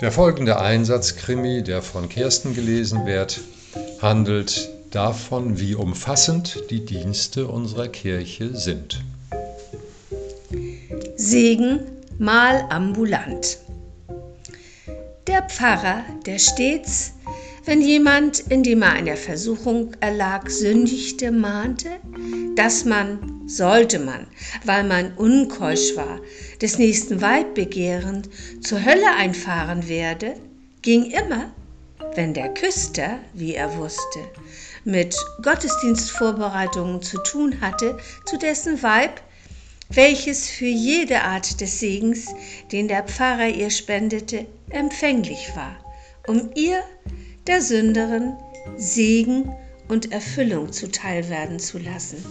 Der folgende Einsatzkrimi, der von Kirsten gelesen wird, handelt davon, wie umfassend die Dienste unserer Kirche sind. Segen mal ambulant. Der Pfarrer, der stets, wenn jemand, indem er einer Versuchung erlag, sündigte, mahnte, dass man, sollte man, weil man unkeusch war, des nächsten Weib begehrend, zur Hölle einfahren werde, ging immer, wenn der Küster, wie er wusste, mit Gottesdienstvorbereitungen zu tun hatte, zu dessen Weib, welches für jede Art des Segens, den der Pfarrer ihr spendete, empfänglich war, um ihr, der Sünderin, Segen und Erfüllung zuteil werden zu lassen.